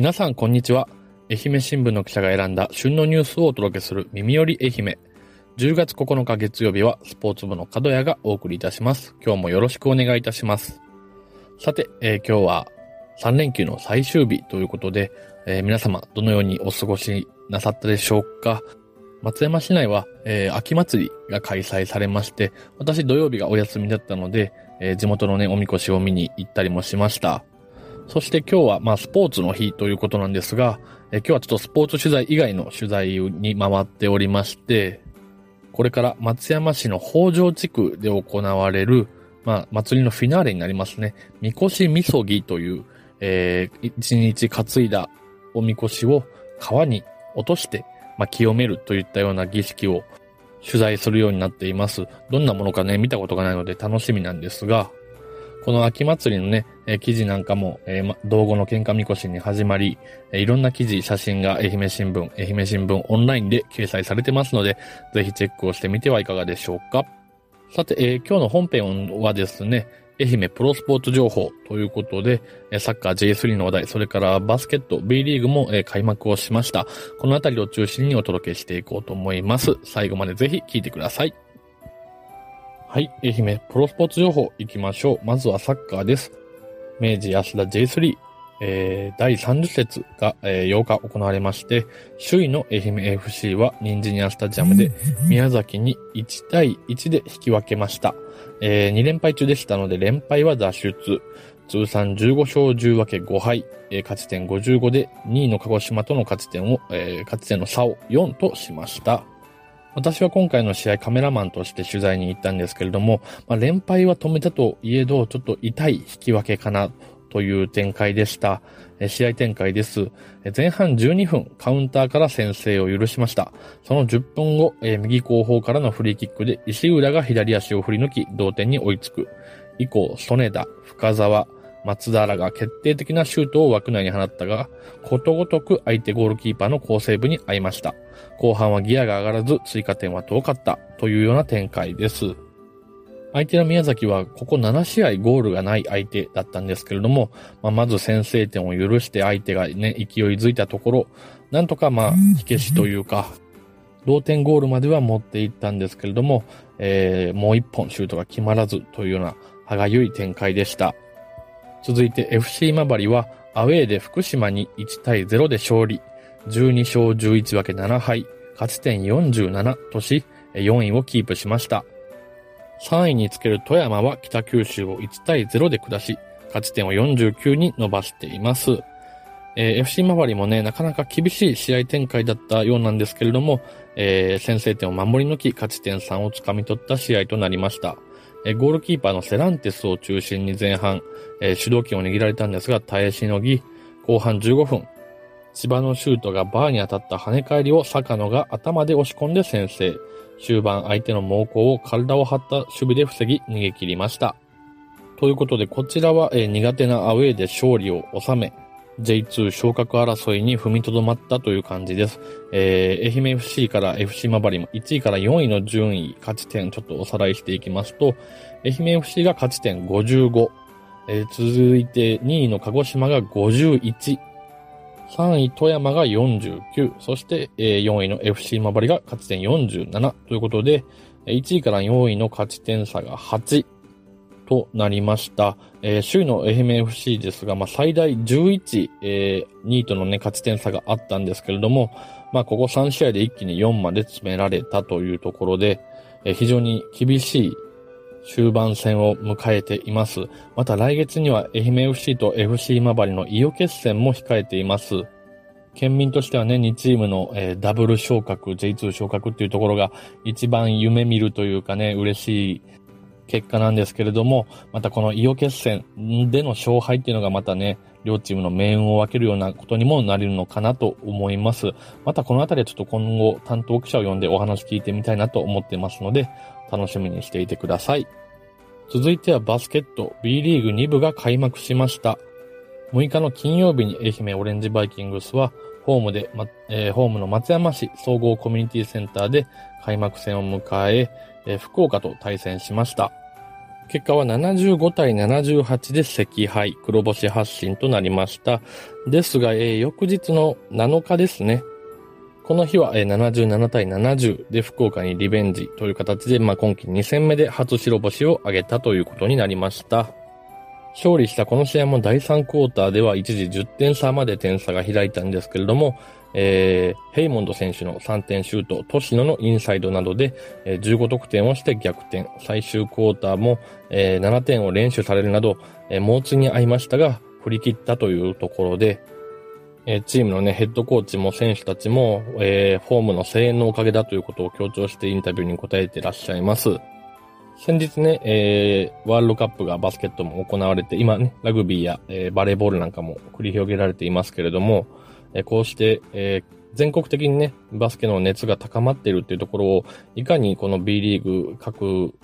皆さんこんにちは。愛媛新聞の記者が選んだ旬のニュースをお届けする耳より愛媛。10月9日月曜日はスポーツ部の角谷がお送りいたします。今日もよろしくお願いいたします。さて、えー、今日は3連休の最終日ということで、えー、皆様どのようにお過ごしなさったでしょうか松山市内は、えー、秋祭りが開催されまして、私土曜日がお休みだったので、えー、地元のね、おみこしを見に行ったりもしました。そして今日は、まあ、スポーツの日ということなんですが、え、今日はちょっとスポーツ取材以外の取材に回っておりまして、これから松山市の北条地区で行われる、まあ、祭りのフィナーレになりますね。みこしみそぎという、えー、一日担いだおみこしを川に落として、まあ、清めるといったような儀式を取材するようになっています。どんなものかね、見たことがないので楽しみなんですが、この秋祭りのね、えー、記事なんかも、えー、道後の喧嘩みこしに始まり、えー、いろんな記事、写真が愛媛新聞、愛媛新聞オンラインで掲載されてますので、ぜひチェックをしてみてはいかがでしょうか。さて、えー、今日の本編はですね、愛媛プロスポーツ情報ということで、サッカー J3 の話題、それからバスケット B リーグも開幕をしました。このあたりを中心にお届けしていこうと思います。最後までぜひ聞いてください。はい、愛媛プロスポーツ情報行きましょう。まずはサッカーです。明治安田 J3、えー、第30節が、えー、8日行われまして、首位の愛媛 FC はニンジニアスタジアムで宮崎に1対1で引き分けました。えー、2連敗中でしたので、連敗は脱出。通算15勝10分け5敗、えー、勝ち点55で2位の鹿児島との勝ち点を、えー、勝ち点の差を4としました。私は今回の試合カメラマンとして取材に行ったんですけれども、まあ、連敗は止めたといえど、ちょっと痛い引き分けかなという展開でした。試合展開です。前半12分、カウンターから先制を許しました。その10分後、右後方からのフリーキックで石浦が左足を振り抜き、同点に追いつく。以降、曽根田、深沢、松田らが決定的なシュートを枠内に放ったが、ことごとく相手ゴールキーパーの好セーブに遭いました。後半はギアが上がらず追加点は遠かったというような展開です。相手の宮崎はここ7試合ゴールがない相手だったんですけれども、まあ、まず先制点を許して相手がね、勢いづいたところ、なんとかまあ、火消しというか、同点ゴールまでは持っていったんですけれども、えー、もう一本シュートが決まらずというような歯がゆい展開でした。続いて FC 今治はアウェーで福島に1対0で勝利、12勝11分け7敗、勝ち点47とし、4位をキープしました。3位につける富山は北九州を1対0で下し、勝ち点を49に伸ばしています。えー、FC 周りもね、なかなか厳しい試合展開だったようなんですけれども、えー、先制点を守り抜き、勝ち点3をつかみ取った試合となりました。え、ゴールキーパーのセランテスを中心に前半、え主導権を握られたんですが、耐えしのぎ、後半15分、千葉のシュートがバーに当たった跳ね返りを坂野が頭で押し込んで先制。終盤相手の猛攻を体を張った守備で防ぎ逃げ切りました。ということで、こちらは、え、苦手なアウェーで勝利を収め、J2 昇格争いに踏みとどまったという感じです。えー、愛媛 FC から FC マバリも1位から4位の順位、勝ち点ちょっとおさらいしていきますと、愛媛 FC が勝ち点55、えー、続いて2位の鹿児島が51、3位富山が49、そして、えー、4位の FC マバリが勝ち点47ということで、1位から4位の勝ち点差が8となりました。えー、首位の愛媛 FC ですが、まあ、最大11、えー、2位とのね、勝ち点差があったんですけれども、まあ、ここ3試合で一気に4まで詰められたというところで、えー、非常に厳しい終盤戦を迎えています。また来月には愛媛 FC と FC 今治の伊予決戦も控えています。県民としてはね、2チームの、えー、ダブル昇格、J2 昇格っていうところが一番夢見るというかね、嬉しい結果なんですけれども、またこの伊予決戦での勝敗っていうのがまたね、両チームの命運を分けるようなことにもなれるのかなと思います。またこのあたりはちょっと今後担当記者を呼んでお話聞いてみたいなと思ってますので、楽しみにしていてください。続いてはバスケット B リーグ2部が開幕しました。6日の金曜日に愛媛オレンジバイキングスは、ホームで、ま、えー、ホームの松山市総合コミュニティセンターで開幕戦を迎え、えー、福岡と対戦しました。結果は75対78で赤敗、黒星発進となりました。ですが、えー、翌日の7日ですね。この日は、えー、77対70で福岡にリベンジという形で、まあ、今季2戦目で初白星を挙げたということになりました。勝利したこの試合も第3クォーターでは一時10点差まで点差が開いたんですけれども、えー、ヘイモンド選手の3点シュート、トシノのインサイドなどで、えー、15得点をして逆転。最終クォーターも、えー、7点を連取されるなど、えー、猛追に合いましたが、振り切ったというところで、えー、チームのね、ヘッドコーチも選手たちも、えー、フォームの声援のおかげだということを強調してインタビューに答えてらっしゃいます。先日ね、えー、ワールドカップがバスケットも行われて、今ね、ラグビーや、えー、バレーボールなんかも繰り広げられていますけれども、えー、こうして、えー、全国的にね、バスケの熱が高まっているっていうところを、いかにこの B リーグ各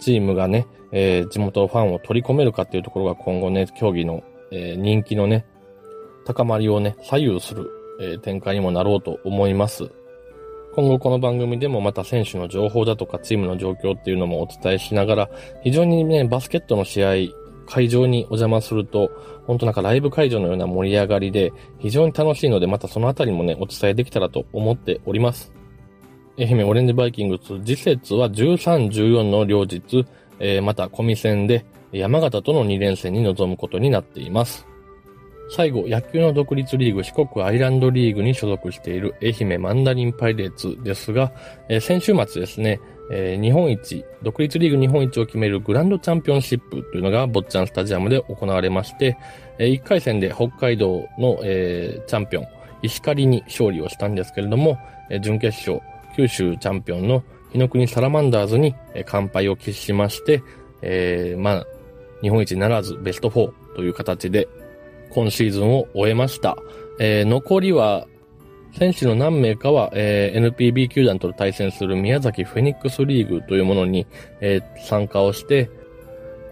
チームがね、えー、地元ファンを取り込めるかっていうところが今後ね、競技の、えー、人気のね、高まりをね、左右する、えー、展開にもなろうと思います。今後この番組でもまた選手の情報だとかチームの状況っていうのもお伝えしながら、非常にね、バスケットの試合、会場にお邪魔すると、本当なんかライブ会場のような盛り上がりで、非常に楽しいので、またそのあたりもね、お伝えできたらと思っております。愛媛オレンジバイキングス、次節は13、14の両日、えー、またコミ戦で山形との2連戦に臨むことになっています。最後、野球の独立リーグ四国アイランドリーグに所属している愛媛マンダリンパイレーツですが、えー、先週末ですね、えー、日本一、独立リーグ日本一を決めるグランドチャンピオンシップというのが坊ちゃんスタジアムで行われまして、えー、1回戦で北海道の、えー、チャンピオン、石狩に勝利をしたんですけれども、えー、準決勝、九州チャンピオンの日の国サラマンダーズに、えー、完敗を喫しまして、えー、まあ、日本一ならずベスト4という形で今シーズンを終えました。えー、残りは、選手の何名かは、えー、NPB 球団と対戦する宮崎フェニックスリーグというものに、えー、参加をして、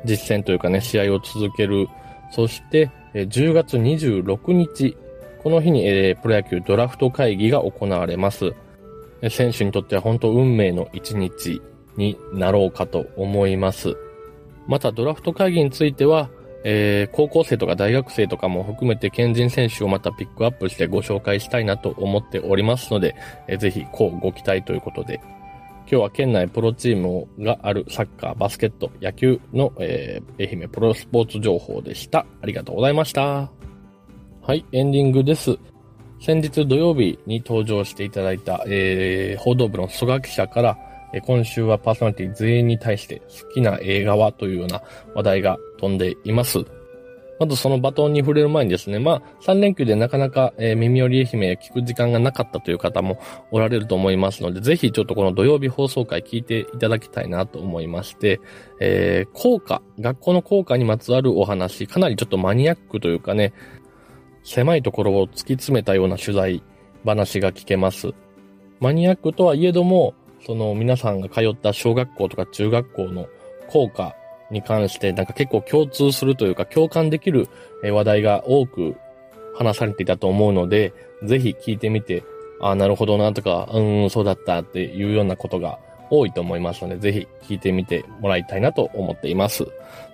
実戦というかね、試合を続ける。そして、えー、10月26日、この日に、えー、プロ野球ドラフト会議が行われます。選手にとっては本当運命の一日になろうかと思います。またドラフト会議については、えー、高校生とか大学生とかも含めて県人選手をまたピックアップしてご紹介したいなと思っておりますので、えー、ぜひ、こうご期待ということで、今日は県内プロチームがあるサッカー、バスケット、野球の、えー、愛媛プロスポーツ情報でした。ありがとうございました。はい、エンディングです。先日土曜日に登場していただいた、えー、報道部の曽我記者から、え今週はパーソナリティ全員に対して好きな映画はというような話題が飛んでいます。まずそのバトンに触れる前にですね、まあ、3連休でなかなか、えー、耳寄り愛媛聞く時間がなかったという方もおられると思いますので、ぜひちょっとこの土曜日放送回聞いていただきたいなと思いまして、えー、校歌、学校の校歌にまつわるお話、かなりちょっとマニアックというかね、狭いところを突き詰めたような取材話が聞けます。マニアックとはいえども、その皆さんが通った小学校とか中学校の校歌に関してなんか結構共通するというか共感できる話題が多く話されていたと思うので、ぜひ聞いてみて、ああ、なるほどなとか、うん、そうだったっていうようなことが多いと思いますので、ぜひ聞いてみてもらいたいなと思っています。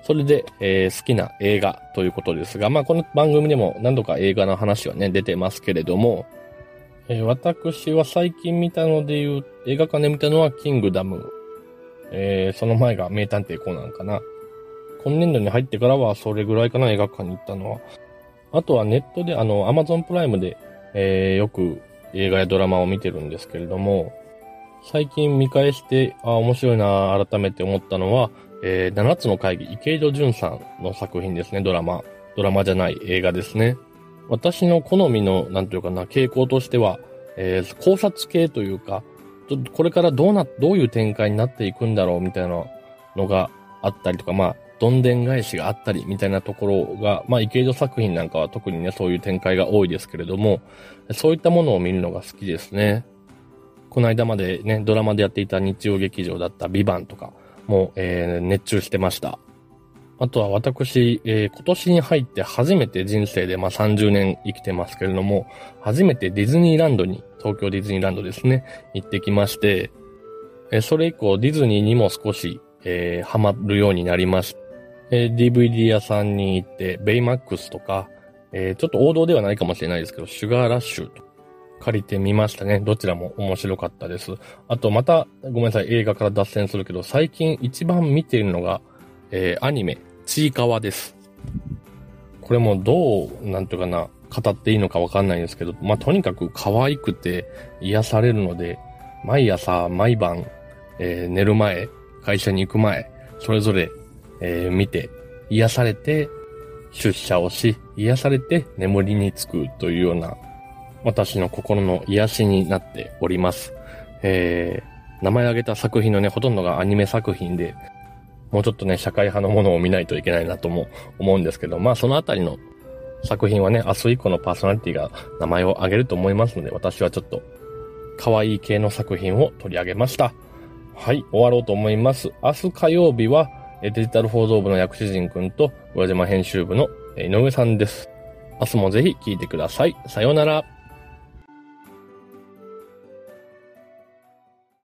それで、えー、好きな映画ということですが、まあこの番組でも何度か映画の話はね、出てますけれども、えー、私は最近見たので言う、映画館で見たのはキングダム。えー、その前が名探偵コナンかな。今年度に入ってからはそれぐらいかな、映画館に行ったのは。あとはネットで、あの、アマゾンプライムで、えー、よく映画やドラマを見てるんですけれども、最近見返して、あ、面白いな、改めて思ったのは、えー、7つの会議、池井戸潤さんの作品ですね、ドラマ。ドラマじゃない映画ですね。私の好みの、なんていうかな、傾向としては、えー、考察系というか、これからどうな、どういう展開になっていくんだろうみたいなのがあったりとか、まあ、どんでん返しがあったりみたいなところが、まあ、池井戸作品なんかは特にね、そういう展開が多いですけれども、そういったものを見るのが好きですね。この間までね、ドラマでやっていた日曜劇場だったビバンとかも、えー、熱中してました。あとは私、えー、今年に入って初めて人生で、まあ、30年生きてますけれども、初めてディズニーランドに、東京ディズニーランドですね、行ってきまして、え、それ以降ディズニーにも少しえー、ハマるようになりました。えー、DVD 屋さんに行って、ベイマックスとか、えー、ちょっと王道ではないかもしれないですけど、シュガーラッシュと借りてみましたね。どちらも面白かったです。あとまた、ごめんなさい、映画から脱線するけど、最近一番見ているのが、えー、アニメ、ちいかわです。これもどう、なんていうかな、語っていいのかわかんないんですけど、まあ、とにかく可愛くて癒されるので、毎朝、毎晩、えー、寝る前、会社に行く前、それぞれ、えー、見て、癒されて、出社をし、癒されて眠りにつくというような私の心の癒しになっております。えー、名前挙げた作品のね、ほとんどがアニメ作品で、もうちょっとね、社会派のものを見ないといけないなとも思うんですけど、まあそのあたりの作品はね、明日以降のパーソナリティが名前を挙げると思いますので、私はちょっと可愛い系の作品を取り上げました。はい、終わろうと思います。明日火曜日は、デジタル報道部の薬師陣くんと、上島編集部の井上さんです。明日もぜひ聴いてください。さようなら。